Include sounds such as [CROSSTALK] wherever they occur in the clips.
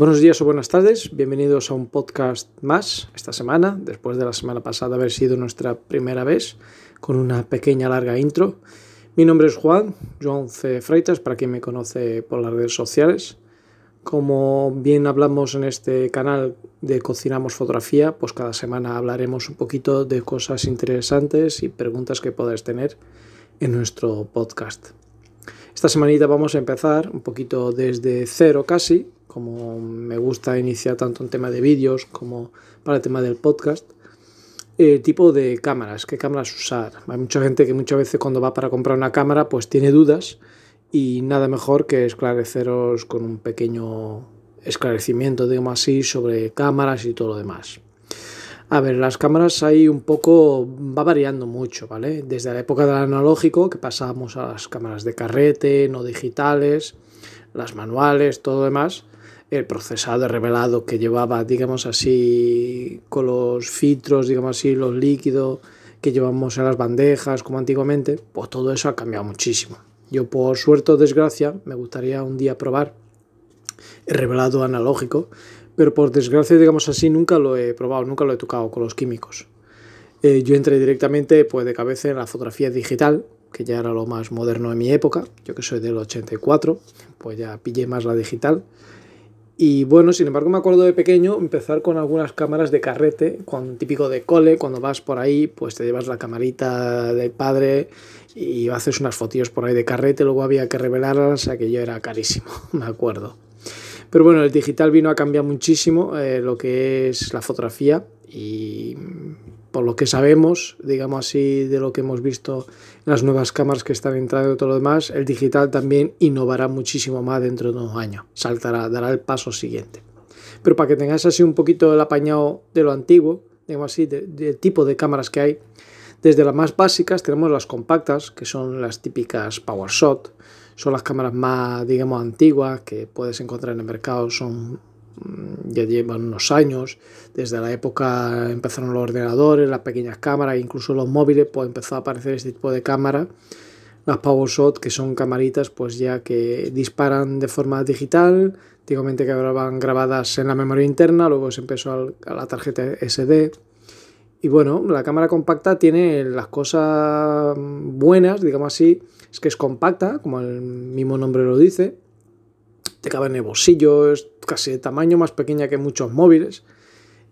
Buenos días o buenas tardes, bienvenidos a un podcast más esta semana, después de la semana pasada haber sido nuestra primera vez, con una pequeña larga intro. Mi nombre es Juan, Juan C. Freitas, para quien me conoce por las redes sociales. Como bien hablamos en este canal de Cocinamos Fotografía, pues cada semana hablaremos un poquito de cosas interesantes y preguntas que podés tener en nuestro podcast. Esta semanita vamos a empezar un poquito desde cero casi, como me gusta iniciar tanto en tema de vídeos como para el tema del podcast. Eh, tipo de cámaras, qué cámaras usar. Hay mucha gente que muchas veces cuando va para comprar una cámara pues tiene dudas y nada mejor que esclareceros con un pequeño esclarecimiento, digamos así, sobre cámaras y todo lo demás. A ver, las cámaras ahí un poco va variando mucho, ¿vale? Desde la época del analógico, que pasábamos a las cámaras de carrete, no digitales, las manuales, todo lo demás, el procesado revelado que llevaba, digamos así, con los filtros, digamos así, los líquidos que llevamos en las bandejas, como antiguamente, pues todo eso ha cambiado muchísimo. Yo por suerte o desgracia me gustaría un día probar el revelado analógico, pero por desgracia, digamos así, nunca lo he probado, nunca lo he tocado con los químicos. Eh, yo entré directamente pues, de cabeza en la fotografía digital, que ya era lo más moderno en mi época, yo que soy del 84, pues ya pillé más la digital. Y bueno, sin embargo, me acuerdo de pequeño empezar con algunas cámaras de carrete, con, típico de cole, cuando vas por ahí, pues te llevas la camarita del padre y haces unas fotillos por ahí de carrete, luego había que revelarlas, aquello era carísimo, [LAUGHS] me acuerdo. Pero bueno, el digital vino a cambiar muchísimo eh, lo que es la fotografía y por lo que sabemos, digamos así, de lo que hemos visto en las nuevas cámaras que están entrando y todo lo demás, el digital también innovará muchísimo más dentro de unos años, saltará, dará el paso siguiente. Pero para que tengáis así un poquito el apañado de lo antiguo, digamos así, del tipo de cámaras que hay, desde las más básicas tenemos las compactas, que son las típicas PowerShot, son las cámaras más, digamos, antiguas que puedes encontrar en el mercado, son ya llevan unos años, desde la época empezaron los ordenadores, las pequeñas cámaras, incluso los móviles, pues empezó a aparecer este tipo de cámara, las PowerShot, que son camaritas pues ya que disparan de forma digital, antiguamente que van grabadas en la memoria interna, luego se empezó a la tarjeta SD, y bueno, la cámara compacta tiene las cosas buenas, digamos así, es que es compacta, como el mismo nombre lo dice, te cabe en el bolsillo, es casi de tamaño más pequeña que muchos móviles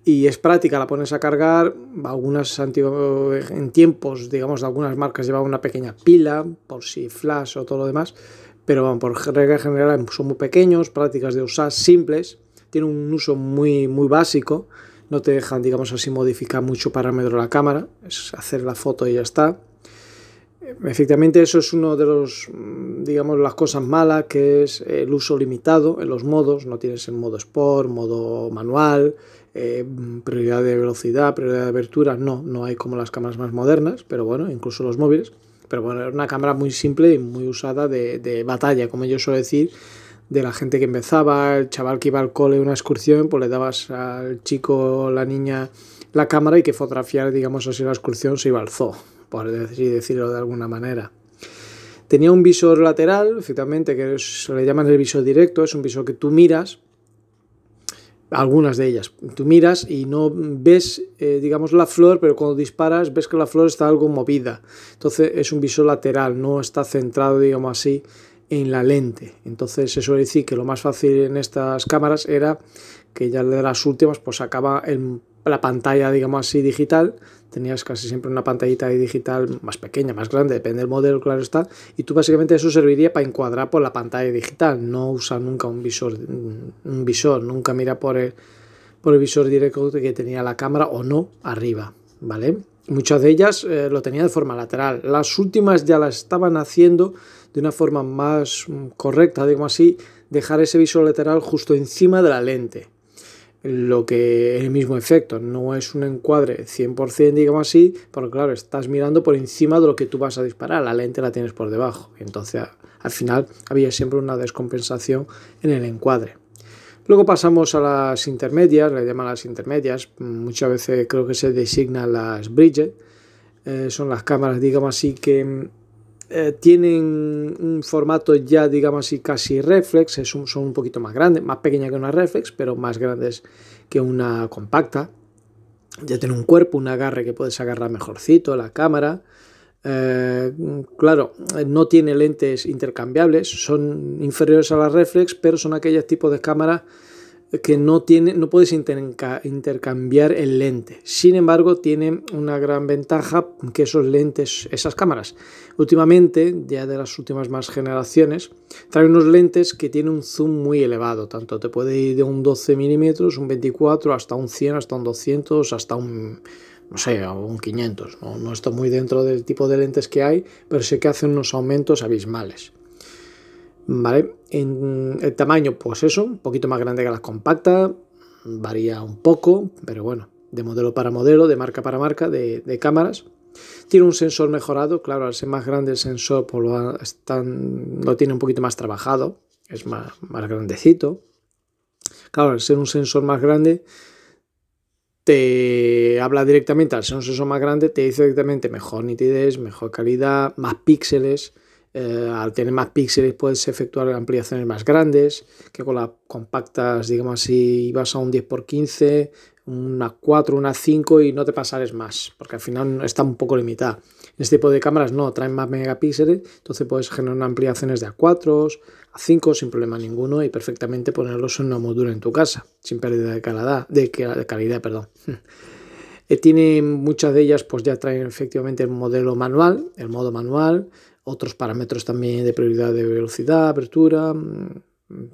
y es práctica, la pones a cargar, algunas en tiempos, digamos, de algunas marcas llevan una pequeña pila, por si flash o todo lo demás, pero por regla general son muy pequeños, prácticas de usar, simples, tiene un uso muy, muy básico, no te dejan, digamos así, modificar mucho parámetro de la cámara, es hacer la foto y ya está. Efectivamente, eso es uno de los, digamos, las cosas malas, que es el uso limitado en los modos. No tienes el modo Sport, modo manual, eh, prioridad de velocidad, prioridad de abertura. No, no hay como las cámaras más modernas, pero bueno, incluso los móviles. Pero bueno, es una cámara muy simple y muy usada de, de batalla, como yo suelo decir, de la gente que empezaba, el chaval que iba al cole una excursión, pues le dabas al chico la niña la cámara y que fotografiar, digamos así, la excursión se iba al zoo, por decirlo de alguna manera. Tenía un visor lateral, efectivamente, que se le llaman el visor directo, es un visor que tú miras, algunas de ellas, tú miras y no ves, eh, digamos, la flor, pero cuando disparas ves que la flor está algo movida. Entonces es un visor lateral, no está centrado, digamos así, en la lente. Entonces se suele decir que lo más fácil en estas cámaras era que ya de las últimas pues acaba en la pantalla, digamos así, digital. Tenías casi siempre una pantallita digital más pequeña, más grande, depende del modelo, claro está. Y tú básicamente eso serviría para encuadrar por la pantalla digital. No usa nunca un visor, un visor, nunca mira por el, por el visor directo que tenía la cámara o no arriba, ¿vale? Muchas de ellas eh, lo tenía de forma lateral. Las últimas ya las estaban haciendo de una forma más mm, correcta, digamos así, dejar ese visor lateral justo encima de la lente. Lo que el mismo efecto, no es un encuadre 100%, digamos así, porque claro, estás mirando por encima de lo que tú vas a disparar, la lente la tienes por debajo. Entonces, al final había siempre una descompensación en el encuadre. Luego pasamos a las intermedias, le llaman las intermedias, muchas veces creo que se designan las bridges, eh, son las cámaras, digamos así, que eh, tienen un formato ya, digamos así, casi reflex, son un poquito más grandes, más pequeña que una reflex, pero más grandes que una compacta. Ya tiene un cuerpo, un agarre que puedes agarrar mejorcito, la cámara. Eh, claro, no tiene lentes intercambiables, son inferiores a la reflex, pero son aquellos tipos de cámaras que no, tiene, no puedes intercambiar el lente. Sin embargo, tiene una gran ventaja que esos lentes, esas cámaras, últimamente, ya de las últimas más generaciones, traen unos lentes que tienen un zoom muy elevado. Tanto te puede ir de un 12 milímetros, un 24, hasta un 100, hasta un 200, hasta un no sé, un 500. No, no estoy muy dentro del tipo de lentes que hay, pero sé que hacen unos aumentos abismales. ¿Vale? En el tamaño, pues eso, un poquito más grande que las compactas, varía un poco, pero bueno, de modelo para modelo, de marca para marca, de, cámaras. Tiene un sensor mejorado, claro, al ser más grande el sensor pues lo, lo tiene un poquito más trabajado, es más, más grandecito. Claro, al ser un sensor más grande, te habla directamente, al ser un sensor más grande, te dice directamente mejor nitidez, mejor calidad, más píxeles, eh, al tener más píxeles puedes efectuar ampliaciones más grandes que con las compactas, digamos así, vas a un 10x15, una 4, una 5 y no te pasares más, porque al final está un poco limitada. En este tipo de cámaras no, traen más megapíxeles, entonces puedes generar ampliaciones de A4, a 5 sin problema ninguno y perfectamente ponerlos en una moldura en tu casa, sin pérdida de calidad, de, calidad perdón. [LAUGHS] Eh, tiene muchas de ellas, pues ya traen efectivamente el modelo manual, el modo manual, otros parámetros también de prioridad de velocidad, apertura, mm,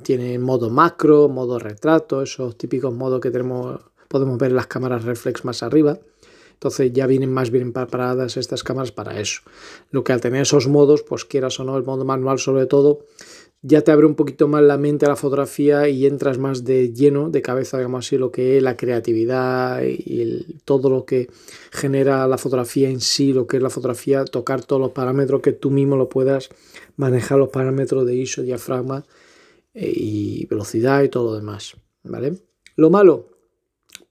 tiene modo macro, modo retrato, esos típicos modos que tenemos, podemos ver en las cámaras reflex más arriba. Entonces ya vienen más bien preparadas estas cámaras para eso. Lo que al tener esos modos, pues quieras o no, el modo manual sobre todo, ya te abre un poquito más la mente a la fotografía y entras más de lleno, de cabeza, digamos así, lo que es la creatividad y todo lo que genera la fotografía en sí, lo que es la fotografía, tocar todos los parámetros que tú mismo lo puedas manejar, los parámetros de ISO, diafragma eh, y velocidad y todo lo demás, ¿vale? Lo malo,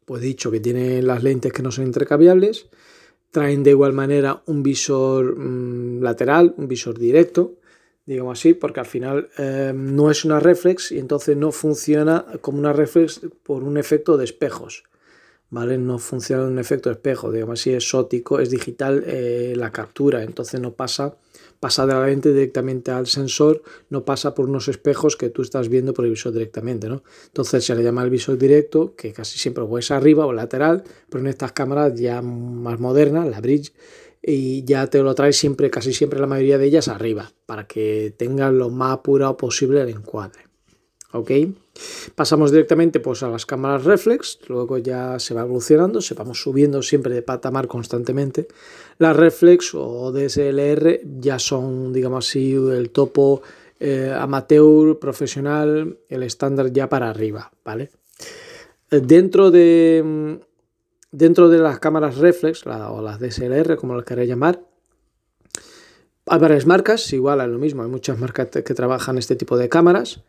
pues dicho que tiene las lentes que no son intercambiables, traen de igual manera un visor mm, lateral, un visor directo, digamos así, porque al final eh, no es una reflex y entonces no funciona como una reflex por un efecto de espejos. ¿Vale? No funciona un efecto de espejo, digamos así, es es digital eh, la captura, entonces no pasa, pasa de la lente directamente al sensor, no pasa por unos espejos que tú estás viendo por el visor directamente, ¿no? Entonces se le llama el visor directo, que casi siempre o es arriba o lateral, pero en estas cámaras ya más modernas, la Bridge, y ya te lo traes siempre, casi siempre la mayoría de ellas arriba, para que tengan lo más apurado posible el encuadre. ¿Ok? Pasamos directamente pues, a las cámaras reflex, luego ya se va evolucionando, se vamos subiendo siempre de patamar constantemente. Las reflex o DSLR ya son, digamos así, el topo eh, amateur, profesional, el estándar ya para arriba, ¿vale? Dentro de Dentro de las cámaras reflex o las DSLR, como las queréis llamar, hay varias marcas, igual es lo mismo, hay muchas marcas que trabajan este tipo de cámaras.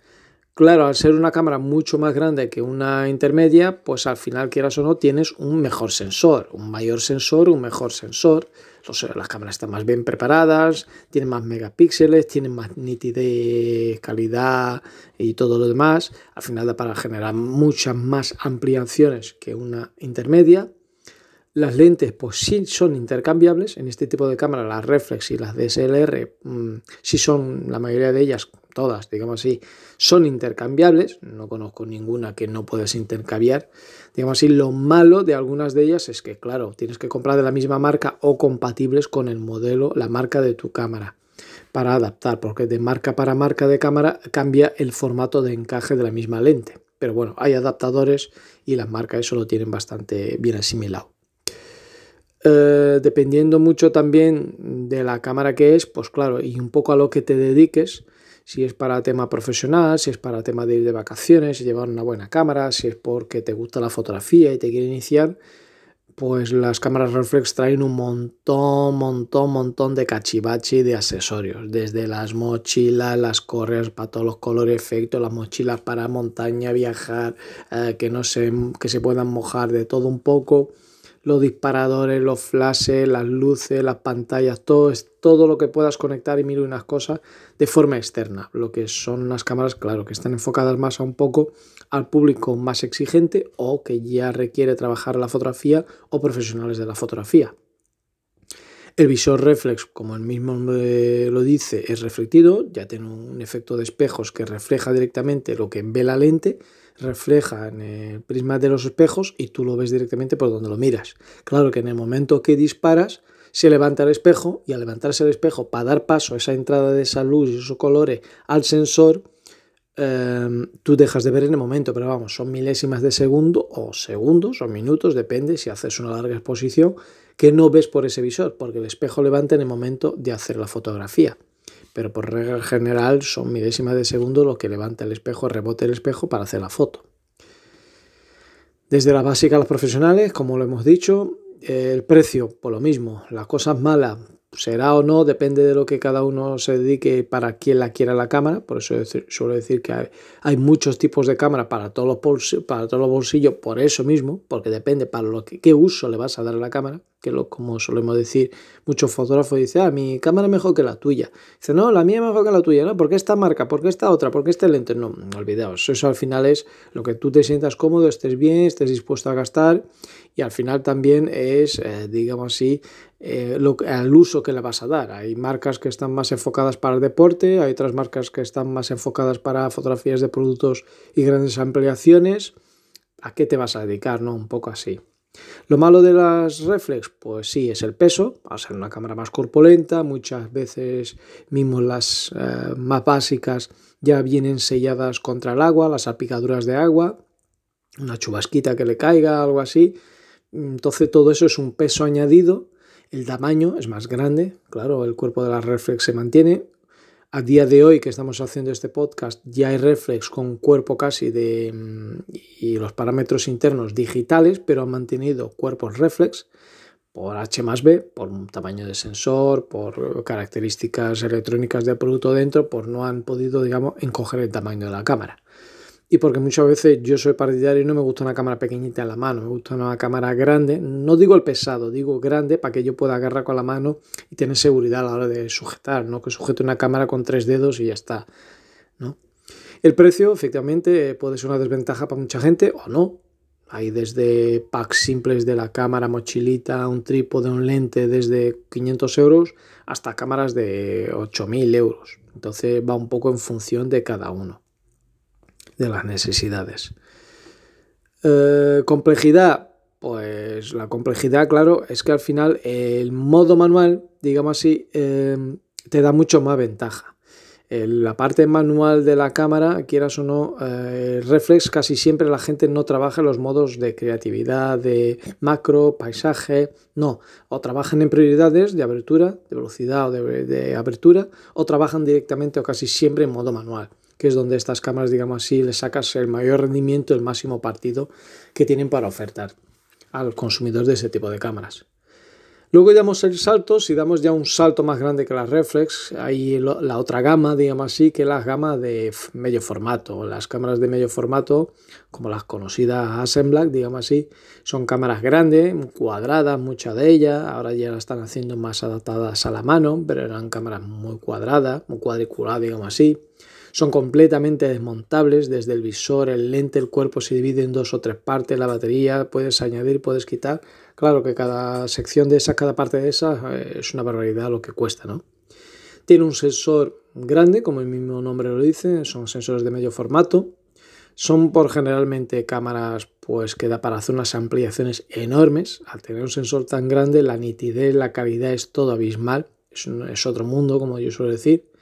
Claro, al ser una cámara mucho más grande que una intermedia, pues al final, quieras o no, tienes un mejor sensor, un mayor sensor, un mejor sensor. las cámaras están más bien preparadas, tienen más megapíxeles, tienen más nitidez, calidad y todo lo demás. Al final da para generar muchas más ampliaciones que una intermedia. Las lentes, pues sí son intercambiables. En este tipo de cámaras, las reflex y las DSLR, mm, sí son, la mayoría de ellas, todas, digamos así, son intercambiables. No conozco ninguna que no puedas intercambiar. Digamos así, lo malo de algunas de ellas es que, claro, tienes que comprar de la misma marca o compatibles con el modelo, la marca de tu cámara para adaptar, porque de marca para marca de cámara cambia el formato de encaje de la misma lente. Pero bueno, hay adaptadores y las marcas eso lo tienen bastante bien asimilado. Eh, dependiendo mucho también de la cámara que es, pues claro, y un poco a lo que te dediques, si es para tema profesional, si es para tema de ir de vacaciones, llevar una buena cámara, si es porque te gusta la fotografía y te quiere iniciar, pues las cámaras reflex traen un montón, montón, montón de cachivachi de accesorios, desde las mochilas, las correas para todos los colores, efectos, las mochilas para montaña, viajar, eh, que no se, que se puedan mojar de todo un poco los disparadores, los flashes, las luces, las pantallas, todo, todo lo que puedas conectar y mil unas cosas de forma externa. Lo que son unas cámaras, claro, que están enfocadas más a un poco al público más exigente o que ya requiere trabajar la fotografía o profesionales de la fotografía. El visor reflex, como el mismo lo dice, es reflectido, ya tiene un efecto de espejos que refleja directamente lo que ve la lente, refleja en el prisma de los espejos y tú lo ves directamente por donde lo miras. Claro que en el momento que disparas, se levanta el espejo y al levantarse el espejo para dar paso a esa entrada de esa luz y esos colores al sensor, em, tú dejas de ver en el momento, pero vamos, son milésimas de segundo o segundos o minutos, depende si haces una larga exposición que no ves por ese visor, porque el espejo levanta en el momento de hacer la fotografía. Pero por regla general son milésimas de segundo lo que levanta el espejo, rebote el espejo para hacer la foto. Desde la básica a las profesionales, como lo hemos dicho, el precio, por lo mismo, las cosas malas, será o no, depende de lo que cada uno se dedique para quien la quiera la cámara. Por eso suelo decir que hay, muchos tipos de cámara para todos, los bolsillos, para todos los bolsillos, por eso mismo, porque depende para lo que, qué uso le vas a dar a la cámara. Que lo, como solemos decir, muchos fotógrafos dicen, ah, mi cámara es mejor que la tuya. Dice, no, la mía es mejor que la tuya, ¿no? ¿Por qué esta marca? ¿Por qué esta otra? ¿Por qué este lente? No, no olvidaos. Eso al final es lo que tú te sientas cómodo, estés bien, estés dispuesto a gastar y al final también es, eh, digamos así, eh, lo, el uso que le vas a dar. Hay marcas que están más enfocadas para el deporte, hay otras marcas que están más enfocadas para fotografías de productos y grandes ampliaciones. ¿A qué te vas a dedicar? ¿no? Un poco así. Lo malo de las reflex, pues sí, es el peso, a ser una cámara más corpulenta, muchas veces mismo las eh, más básicas ya vienen selladas contra el agua, las salpicaduras de agua, una chubasquita que le caiga, algo así, entonces todo eso es un peso añadido, el tamaño es más grande, claro, el cuerpo de la reflex se mantiene. A día de hoy que estamos haciendo este podcast ya hay reflex con cuerpo casi de mm, y los parámetros internos digitales, pero han mantenido cuerpos reflex por H más B, por tamaño de sensor, por características electrónicas del producto dentro, por no han podido, digamos, encoger el tamaño de la cámara y porque muchas veces yo soy partidario y no me gusta una cámara pequeñita en la mano, me gusta una cámara grande, no digo el pesado, digo grande para que yo pueda agarrar con la mano y tener seguridad a la hora de sujetar, no que sujete una cámara con tres dedos y ya está. ¿no? El precio efectivamente puede ser una desventaja para mucha gente o no. Hay desde packs simples de la cámara, mochilita, un trípode, un lente desde 500 euros hasta cámaras de 8.000 euros. Entonces va un poco en función de cada uno de las necesidades. Eh, complejidad, pues la complejidad, claro, es que al final el modo manual, digamos así, eh, te da mucho más ventaja. la parte manual de la cámara, quieras o no, eh, reflex, casi siempre la gente no trabaja los modos de creatividad, de macro, paisaje, no, o trabajan en prioridades de abertura, de velocidad o de abertura, o trabajan directamente o casi siempre en modo manual que es donde estas cámaras, digamos así, le sacas el mayor rendimiento, el máximo partido que tienen para ofertar al consumidor de ese tipo de cámaras. Luego damos el salto, si damos ya un salto más grande que las reflex, hay la otra gama, digamos así, que es la gama de medio formato. Las cámaras de medio formato, como las conocidas Hasselblad, digamos así, son cámaras grandes, cuadradas, muchas de ellas. Ahora ya las están haciendo más adaptadas a la mano, pero eran cámaras muy cuadradas, muy cuadriculadas, digamos así. Son completamente desmontables desde el visor, el lente, el cuerpo se divide en dos o tres partes, la batería, puedes añadir, puedes quitar. Claro que cada sección de esa, cada parte de esa eh, es una barbaridad lo que cuesta, ¿no? Tiene un sensor grande, como el mismo nombre lo dice, son sensores de medio formato. Son por generalmente cámaras pues que da para hacer unas ampliaciones enormes. Al tener un sensor tan grande, la nitidez, la calidad es todo abismal. Es, es otro mundo, como yo suelo decir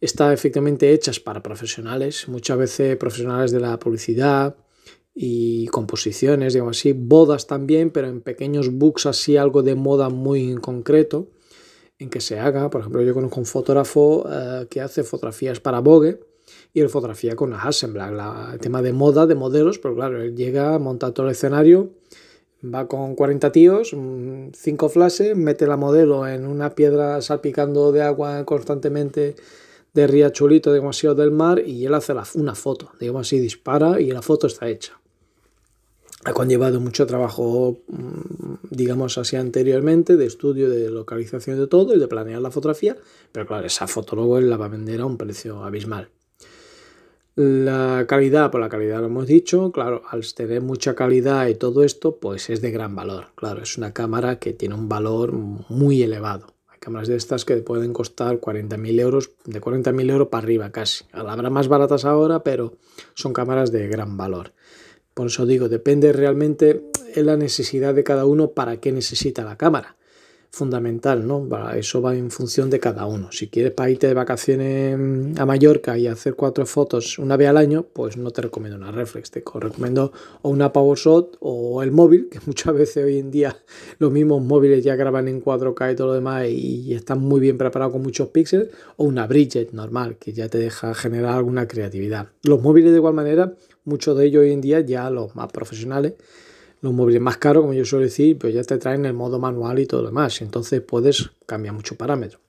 está efectivamente hechas para profesionales, muchas veces profesionales de la publicidad y composiciones, digamos así, bodas también, pero en pequeños books así, algo de moda muy concreto en que se haga. Por ejemplo, yo conozco un fotógrafo eh, que hace fotografías para Vogue y él fotografía con Hasselblad, el tema de moda, de modelos, pero claro, él llega, monta todo el escenario, va con 40 tíos, 5 flashes, mete la modelo en una piedra salpicando de agua constantemente de Riachuelito, demasiado del mar, y él hace una foto, digamos así, dispara y la foto está hecha. ha conllevado mucho trabajo, mm, digamos así, anteriormente, de estudio, de localización de todo y de planear la fotografía, pero claro, esa foto luego él la va a vender a un precio abismal. La calidad, por la calidad lo hemos dicho, claro, al tener mucha calidad y todo esto, pues es de gran valor. Claro, es una cámara que tiene un valor muy elevado. Cámaras de estas que pueden costar 40.000 euros, de 40.000 euros para arriba casi. Habrá más baratas ahora, pero son cámaras de gran valor. Por eso digo, depende realmente en la necesidad de cada uno para qué necesita la cámara. Fundamental, ¿no? Eso va en función de cada uno. Si quieres para irte de vacaciones a Mallorca y hacer cuatro fotos una vez al año, pues no te recomiendo una reflex, te recomiendo o una PowerShot o el móvil, que [LAUGHS] muchas veces hoy en día los mismos móviles ya graban en 4K y todo lo demás y están muy bien preparados con muchos píxeles, o una Bridget normal, que ya te deja generar alguna creatividad. Los móviles de igual manera muchos de ellos hoy en día, ya los más profesionales, los móviles más caros, como yo suelo decir, pues ya te traen el modo manual y todo lo demás. Entonces puedes cambiar muchos parámetros.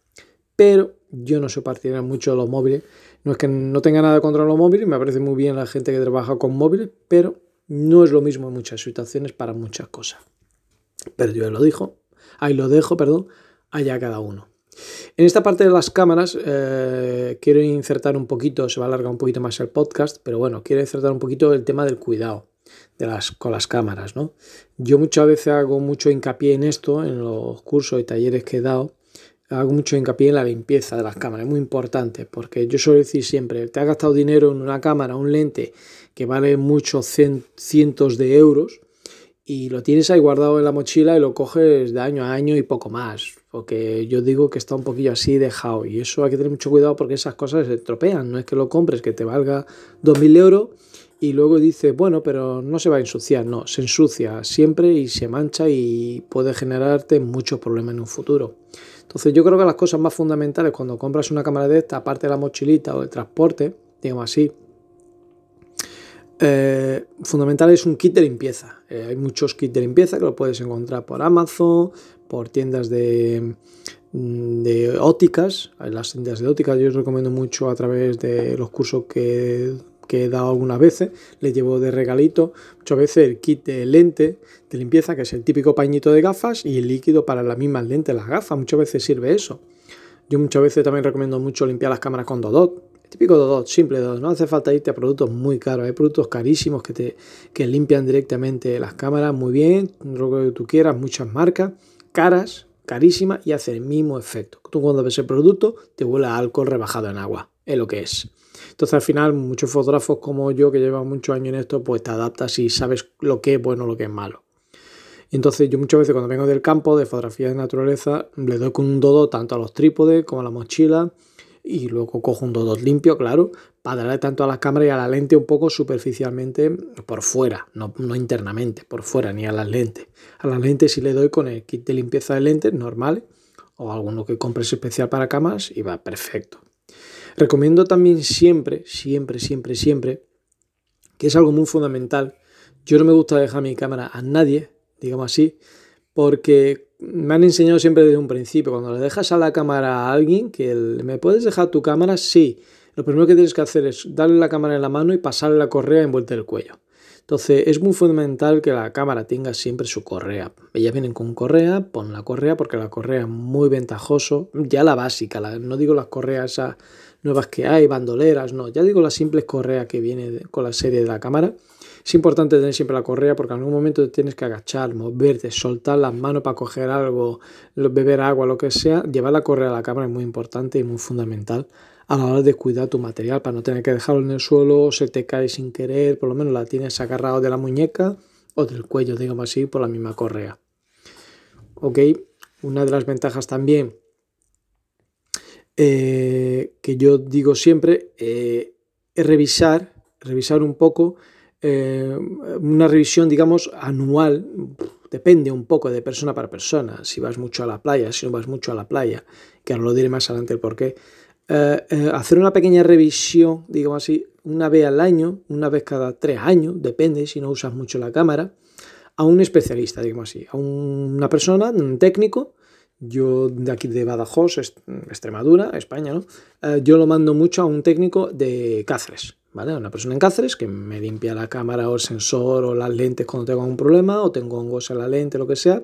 Pero yo no soy partidario mucho de los móviles. No es que no tenga nada contra los móviles, me parece muy bien la gente que trabaja con móviles, pero no es lo mismo en muchas situaciones para muchas cosas. Pero yo lo dijo, ahí lo dejo, perdón, allá cada uno. En esta parte de las cámaras eh, quiero insertar un poquito, se va a alargar un poquito más el podcast, pero bueno, quiero insertar un poquito el tema del cuidado de las, con las cámaras. ¿no? Yo muchas veces hago mucho hincapié en esto, en los cursos y talleres que he dado, hago mucho hincapié en la limpieza de las cámaras, es muy importante, porque yo suelo decir siempre, te has gastado dinero en una cámara, un lente que vale muchos cientos de euros, y lo tienes ahí guardado en la mochila y lo coges de año a año y poco más. Porque yo digo que está un poquillo así dejado y eso hay que tener mucho cuidado porque esas cosas se estropean. No es que lo compres que te valga 2.000 euros y luego dices, bueno, pero no se va a ensuciar. No, se ensucia siempre y se mancha y puede generarte muchos problemas en un futuro. Entonces yo creo que las cosas más fundamentales cuando compras una cámara de esta, aparte de la mochilita o el transporte, digamos así, eh, fundamental es un kit de limpieza. Eh, hay muchos kits de limpieza que lo puedes encontrar por Amazon, por tiendas de, mm, de ópticas. Las tiendas de ópticas yo os recomiendo mucho a través de los cursos que, que he dado algunas veces. Les llevo de regalito muchas veces el kit de lente de limpieza, que es el típico pañito de gafas, y el líquido para las mismas lentes, las gafas. Muchas veces sirve eso. Yo muchas veces también recomiendo mucho limpiar las cámaras con Dodot típico dos, simple dos, no hace falta irte a productos muy caros, hay productos carísimos que te que limpian directamente las cámaras muy bien, lo que tú quieras, muchas marcas, caras, carísimas y hace el mismo efecto. Tú cuando ves el producto te huele alcohol rebajado en agua, es lo que es. Entonces al final muchos fotógrafos como yo que llevan muchos años en esto, pues te adaptas y sabes lo que es bueno, lo que es malo. Entonces yo muchas veces cuando vengo del campo de fotografía de naturaleza, le doy con un dodo tanto a los trípodes como a la mochila, y luego cojo un dodot limpio, claro, para darle tanto a la cámara y a la lente un poco superficialmente por fuera, no, no internamente, por fuera, ni a las lentes. A las lentes sí le doy con el kit de limpieza de lentes normal o alguno que compres especial para cámaras y va perfecto. Recomiendo también siempre, siempre, siempre, siempre, que es algo muy fundamental. Yo no me gusta dejar mi cámara a nadie, digamos así, porque me han enseñado siempre desde un principio, cuando le dejas a la cámara a alguien, que me puedes dejar tu cámara, sí. Lo primero que tienes que hacer es darle la cámara en la mano y pasarle la correa envuelta el cuello. Entonces es muy fundamental que la cámara tenga siempre su correa. Ellas vienen con correa, pon la correa porque la correa es muy ventajoso. Ya la básica, no digo las correas nuevas que hay, bandoleras, no. Ya digo las simples correas que viene con la serie de la cámara es importante tener siempre la correa porque en algún momento te tienes que agachar, moverte, soltar las manos para coger algo, beber agua, lo que sea. Llevar la correa a la cámara es muy importante y muy fundamental a la hora de cuidar tu material para no tener que dejarlo en el suelo, se te cae sin querer, por lo menos la tienes agarrado de la muñeca o del cuello, digamos así, por la misma correa. Ok, una de las ventajas también eh, que yo digo siempre eh, es revisar, revisar un poco eh, una revisión, digamos, anual, depende un poco de persona para persona, si vas mucho a la playa, si no vas mucho a la playa, que ahora lo diré más adelante el por qué. Eh, eh, hacer una pequeña revisión, digamos así, una vez al año, una vez cada tres años, depende si no usas mucho la cámara, a un especialista, digamos así, a una persona, un técnico, yo de aquí de Badajoz, Extremadura, España, ¿no? yo lo mando mucho a un técnico de Cáceres, ¿vale? Una persona en Cáceres que me limpia la cámara o el sensor o las lentes cuando tengo un problema o tengo hongos en la lente, lo que sea.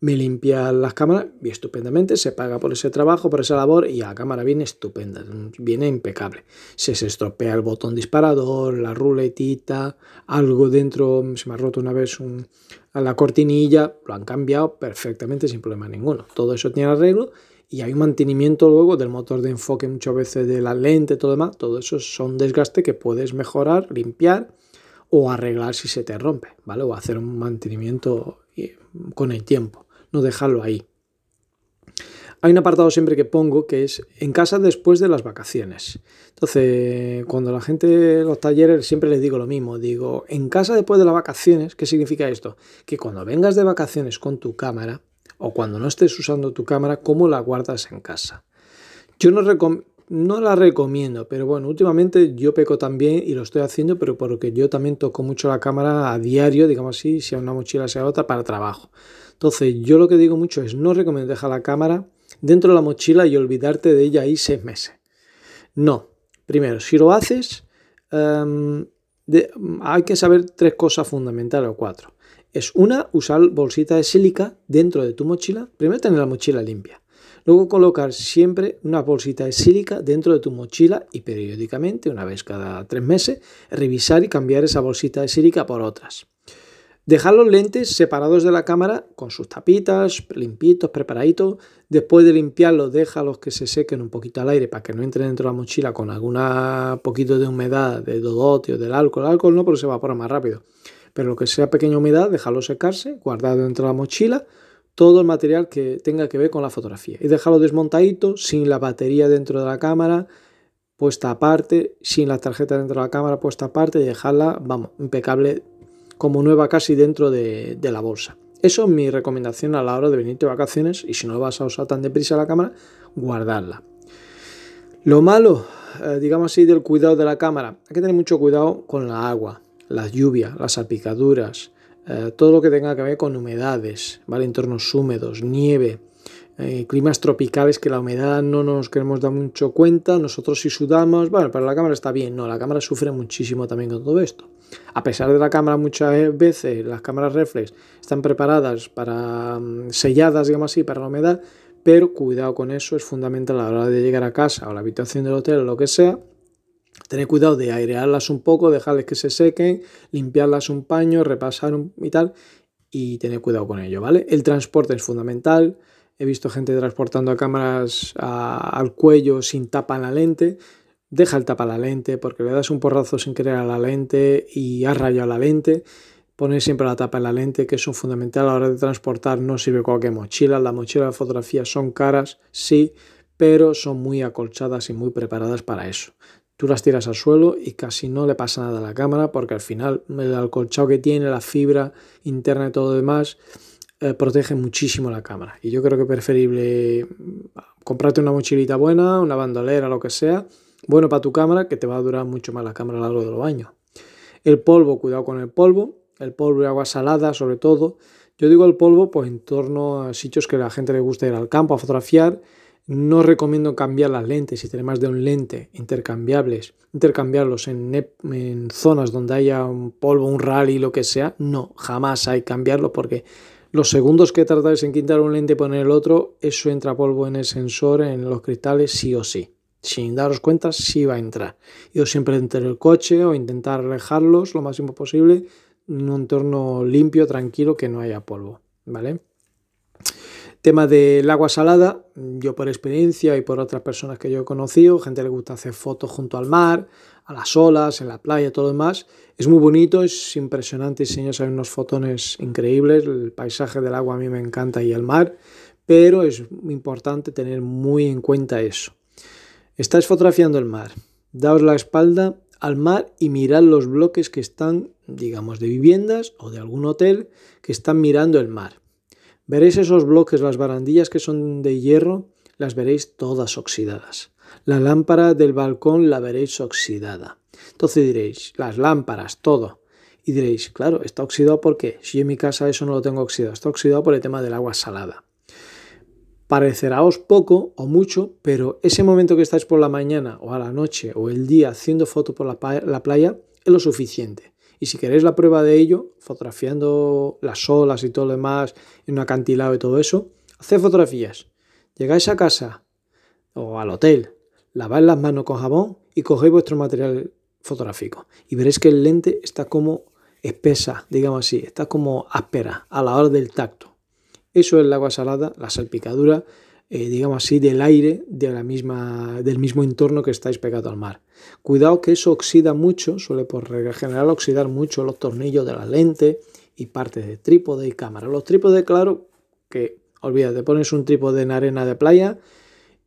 Me limpia las cámaras y estupendamente, se paga por ese trabajo, por esa labor y la cámara viene estupenda, viene impecable. Si se estropea el botón disparador, la ruletita, algo dentro, se me ha roto una vez un, la cortinilla, lo han cambiado perfectamente sin problema ninguno. Todo eso tiene arreglo y hay un mantenimiento luego del motor de enfoque muchas veces de la lente, todo demás, todo eso son desgaste que puedes mejorar, limpiar o arreglar si se te rompe, ¿vale? O hacer un mantenimiento con el tiempo, no dejarlo ahí. Hay un apartado siempre que pongo que es en casa después de las vacaciones. Entonces, cuando la gente, los talleres, siempre les digo lo mismo. Digo, en casa después de las vacaciones, ¿qué significa esto? Que cuando vengas de vacaciones con tu cámara, o cuando no estés usando tu cámara, cómo la guardas en casa. Yo no, la recomiendo, pero bueno, últimamente yo peco también y lo estoy haciendo, pero porque yo también toco mucho la cámara a diario, digamos así, sea una mochila, sea otra, para trabajo. Entonces, yo lo que digo mucho es no recomiendo dejar la cámara dentro de la mochila y olvidarte de ella ahí seis meses. No. Primero, si lo haces, em, hay que saber tres cosas fundamentales o cuatro es una, usar bolsita de sílica dentro de tu mochila. Primero tener la mochila limpia. Luego colocar siempre una bolsita de sílica dentro de tu mochila y periódicamente, una vez cada tres meses, revisar y cambiar esa bolsita de sílica por otras. Dejar los lentes separados de la cámara con sus tapitas, limpitos, preparaditos. Después de limpiarlos, déjalos que se sequen un poquito al aire para que no entren dentro de la mochila con alguna poquito de humedad, de dodotio, del alcohol. El alcohol no, porque se evapora más rápido pero lo que sea pequeña humedad, déjalo secarse, guardado dentro de la mochila, todo el material que tenga que ver con la fotografía. Y déjalo desmontadito, sin la batería dentro de la cámara, puesta aparte, sin la tarjeta dentro de la cámara puesta aparte y dejarla, vamos, impecable, como nueva casi dentro de, la bolsa. Eso es mi recomendación a la hora de venirte de vacaciones y si no vas a usar tan deprisa la cámara, guardarla. Lo malo, eh, digamos así, del cuidado de la cámara, hay que tener mucho cuidado con la agua las lluvias, las salpicaduras, eh, todo lo que tenga que ver con humedades, entornos húmedos, nieve, eh, climas tropicales que la humedad no nos queremos dar mucho cuenta, nosotros si sudamos, bueno, para la cámara está bien, no, la cámara sufre muchísimo también con todo esto. A pesar de la cámara muchas veces, las cámaras reflex están preparadas para mm, selladas, digamos así, para la humedad, pero cuidado con eso, es fundamental a la hora de llegar a casa o la habitación del hotel o lo que sea, Tener cuidado de airearlas un poco, dejarles que se sequen, limpiarlas un paño, repasar y tal, y tener cuidado con ello, ¿vale? El transporte es fundamental. He visto gente transportando cámaras al cuello sin tapa en la lente. Deja el tapa en la lente porque le das un porrazo sin querer a la lente y has rayado la lente. Poner siempre la tapa en la lente, que es fundamental a la hora de transportar. No sirve cualquier mochila. Las mochilas de fotografía son caras, sí, pero son muy acolchadas y muy preparadas para eso. Tú las tiras al suelo y casi no le pasa nada a la cámara porque al final el alcolchado que tiene, la fibra interna y todo lo demás, eh, protege muchísimo la cámara. Y yo creo que es preferible mm, comprarte una mochilita buena, una bandolera, lo que sea, bueno para tu cámara, que te va a durar mucho más la cámara a lo largo de los años. El polvo, cuidado con el polvo, el polvo y agua salada sobre todo. Yo digo el polvo pues en torno a sitios que a la gente le gusta ir al campo a fotografiar no recomiendo cambiar las lentes si tener más de un lente intercambiables, intercambiarlos en, zonas donde haya un polvo, un rally, lo que sea. No, jamás hay que cambiarlo porque los segundos que tardáis en quitar un lente y poner el otro, eso entra polvo en el sensor, en los cristales, sí o sí. Sin daros cuenta, sí va a entrar. Yo siempre entre el coche o intentar alejarlos lo máximo posible en un entorno limpio, tranquilo, que no haya polvo. ¿Vale? Tema del agua salada, yo por experiencia y por otras personas que yo he conocido, gente le gusta hacer fotos junto al mar, a las olas, en la playa, todo lo demás. Es muy bonito, es impresionante, señores, hay unos fotones increíbles, el paisaje del agua a mí me encanta y el mar, pero es importante tener muy en cuenta eso. Estáis fotografiando el mar, daos la espalda al mar y mirad los bloques que están, digamos, de viviendas o de algún hotel que están mirando el mar. Veréis esos bloques, las barandillas que son de hierro, las veréis todas oxidadas. La lámpara del balcón la veréis oxidada. Entonces diréis, las lámparas, todo. Y diréis, claro, está oxidado porque si yo en mi casa eso no lo tengo oxidado, está oxidado por el tema del agua salada. Pareceráos poco o mucho, pero ese momento que estáis por la mañana o a la noche o el día haciendo fotos por la, playa es lo suficiente. Y si queréis la prueba de ello, fotografiando las olas y todo lo demás, en un acantilado y todo eso, haced fotografías. Llegáis a casa o al hotel, laváis las manos con jabón y cogéis vuestro material fotográfico. Y veréis que el lente está como espesa, digamos así, está como áspera a la hora del tacto. Eso es el agua salada, la salpicadura, eh, digamos así, del aire de la misma, del mismo entorno que estáis pegado al mar. Cuidado que eso oxida mucho, suele por general oxidar mucho los tornillos de la lente y partes de trípode y cámara. Los trípodes, claro, que olvídate, pones un trípode en arena de playa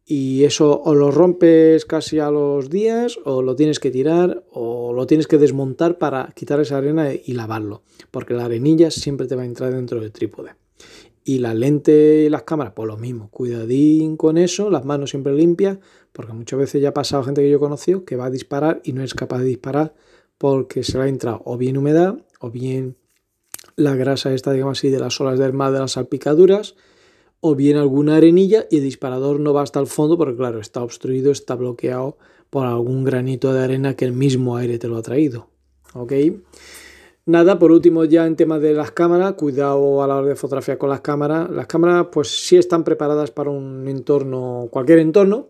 y eso o lo rompes casi a los días o lo tienes que tirar o lo tienes que desmontar para quitar esa arena y lavarlo, porque la arenilla siempre te va a entrar dentro del trípode. Y la lente y las cámaras, pues lo mismo, cuidadín con eso, las manos siempre limpias, porque muchas veces ya ha pasado gente que yo he conocido que va a disparar y no es capaz de disparar porque se le ha entrado o bien humedad o bien la grasa esta, digamos así, de las olas del mar, de las salpicaduras, o bien alguna arenilla y el disparador no va hasta el fondo porque claro, está obstruido, está bloqueado por algún granito de arena que el mismo aire te lo ha traído. ¿Ok? Nada, por último ya en tema de las cámaras, cuidado a la hora de fotografiar con las cámaras. Las cámaras pues sí están preparadas para un entorno, cualquier entorno,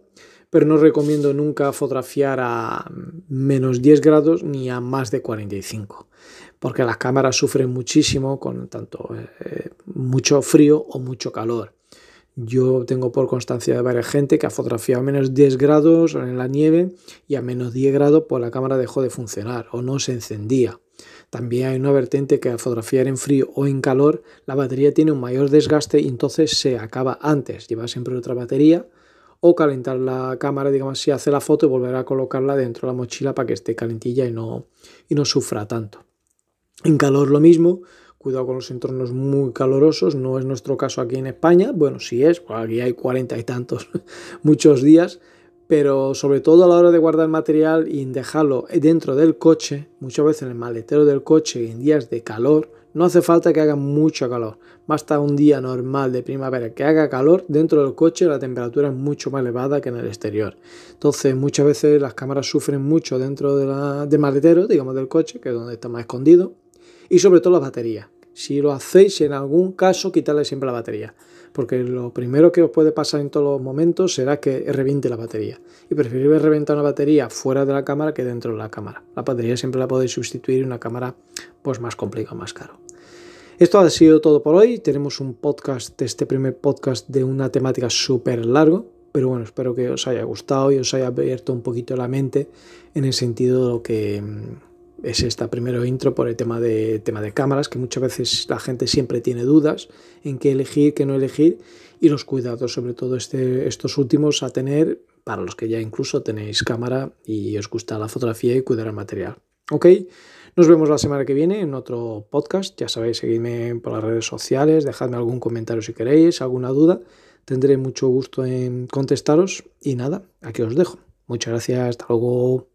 pero no recomiendo nunca fotografiar a menos 10 grados ni a más de 45 porque las cámaras sufren muchísimo con tanto eh, mucho frío o mucho calor. Yo tengo por constancia de varias gente que ha fotografiado a menos 10 grados en la nieve y a menos 10 grados pues la cámara dejó de funcionar o no se encendía. También hay una vertiente que al fotografiar en frío o en calor la batería tiene un mayor desgaste y entonces se acaba antes. Lleva siempre otra batería o calentar la cámara, digamos si hace la foto y volver a colocarla dentro de la mochila para que esté calentilla y no, y no sufra tanto. En calor lo mismo, Cuidado con los entornos muy calurosos, no es nuestro caso aquí en España, bueno, sí es, pues aquí hay cuarenta y tantos [LAUGHS] muchos días, pero sobre todo a la hora de guardar material y dejarlo dentro del coche, muchas veces en el maletero del coche en días de calor, no hace falta que haga mucho calor, basta un día normal de primavera que haga calor, dentro del coche la temperatura es mucho más elevada que en el exterior. Entonces muchas veces las cámaras sufren mucho dentro de la, del maletero, digamos del coche, que es donde está más escondido, y sobre todo la batería. Si lo hacéis, en algún caso, quitarle siempre la batería, porque lo primero que os puede pasar en todos los momentos será que reviente la batería. Y preferible reventar una batería fuera de la cámara que dentro de la cámara. La batería siempre la podéis sustituir en una cámara pues más complicada, más caro. Esto ha sido todo por hoy. Tenemos un podcast, este primer podcast de una temática súper largo, pero bueno, espero que os haya gustado y os haya abierto un poquito la mente en el sentido de lo que es esta primero intro por el tema de, tema de cámaras, que muchas veces la gente siempre tiene dudas en qué elegir, qué no elegir, y los cuidados, sobre todo este, estos últimos, a tener para los que ya incluso tenéis cámara y os gusta la fotografía y cuidar el material. ¿Ok? Nos vemos la semana que viene en otro podcast. Ya sabéis, seguidme por las redes sociales, dejadme algún comentario si queréis, alguna duda. Tendré mucho gusto en contestaros y nada, aquí os dejo. Muchas gracias, hasta luego.